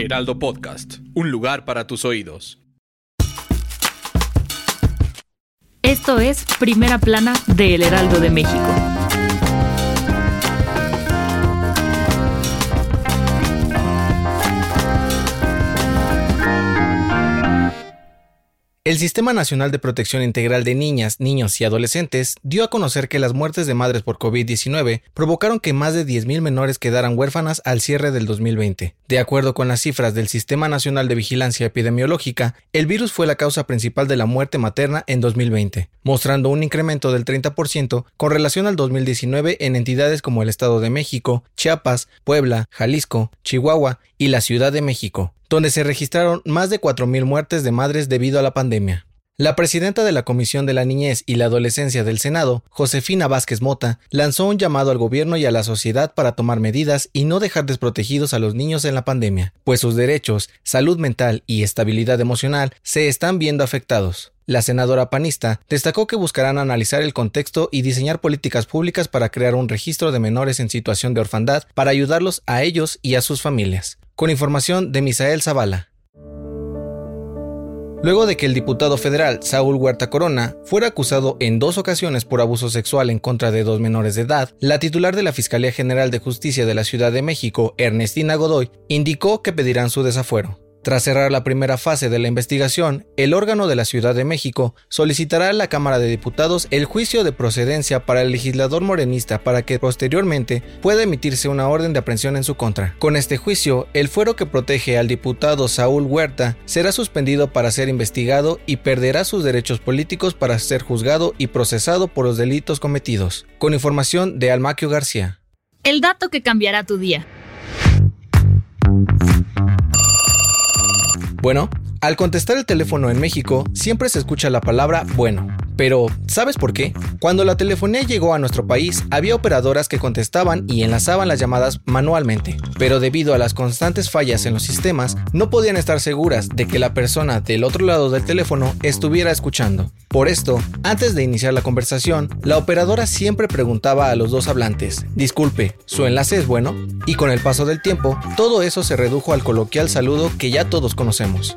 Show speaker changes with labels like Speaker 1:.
Speaker 1: Heraldo Podcast, un lugar para tus oídos.
Speaker 2: Esto es Primera Plana de El Heraldo de México.
Speaker 3: El Sistema Nacional de Protección Integral de Niñas, Niños y Adolescentes dio a conocer que las muertes de madres por COVID-19 provocaron que más de 10.000 menores quedaran huérfanas al cierre del 2020. De acuerdo con las cifras del Sistema Nacional de Vigilancia Epidemiológica, el virus fue la causa principal de la muerte materna en 2020, mostrando un incremento del 30% con relación al 2019 en entidades como el Estado de México, Chiapas, Puebla, Jalisco, Chihuahua y la Ciudad de México donde se registraron más de 4.000 muertes de madres debido a la pandemia. La presidenta de la Comisión de la Niñez y la Adolescencia del Senado, Josefina Vázquez Mota, lanzó un llamado al gobierno y a la sociedad para tomar medidas y no dejar desprotegidos a los niños en la pandemia, pues sus derechos, salud mental y estabilidad emocional se están viendo afectados. La senadora panista destacó que buscarán analizar el contexto y diseñar políticas públicas para crear un registro de menores en situación de orfandad para ayudarlos a ellos y a sus familias. Con información de Misael Zavala. Luego de que el diputado federal Saúl Huerta Corona fuera acusado en dos ocasiones por abuso sexual en contra de dos menores de edad, la titular de la Fiscalía General de Justicia de la Ciudad de México, Ernestina Godoy, indicó que pedirán su desafuero. Tras cerrar la primera fase de la investigación, el órgano de la Ciudad de México solicitará a la Cámara de Diputados el juicio de procedencia para el legislador morenista para que posteriormente pueda emitirse una orden de aprehensión en su contra. Con este juicio, el fuero que protege al diputado Saúl Huerta será suspendido para ser investigado y perderá sus derechos políticos para ser juzgado y procesado por los delitos cometidos. Con información de Almaquio García.
Speaker 2: El dato que cambiará tu día.
Speaker 3: Bueno, al contestar el teléfono en México, siempre se escucha la palabra bueno. Pero, ¿sabes por qué? Cuando la telefonía llegó a nuestro país, había operadoras que contestaban y enlazaban las llamadas manualmente, pero debido a las constantes fallas en los sistemas, no podían estar seguras de que la persona del otro lado del teléfono estuviera escuchando. Por esto, antes de iniciar la conversación, la operadora siempre preguntaba a los dos hablantes, disculpe, ¿su enlace es bueno? Y con el paso del tiempo, todo eso se redujo al coloquial saludo que ya todos conocemos.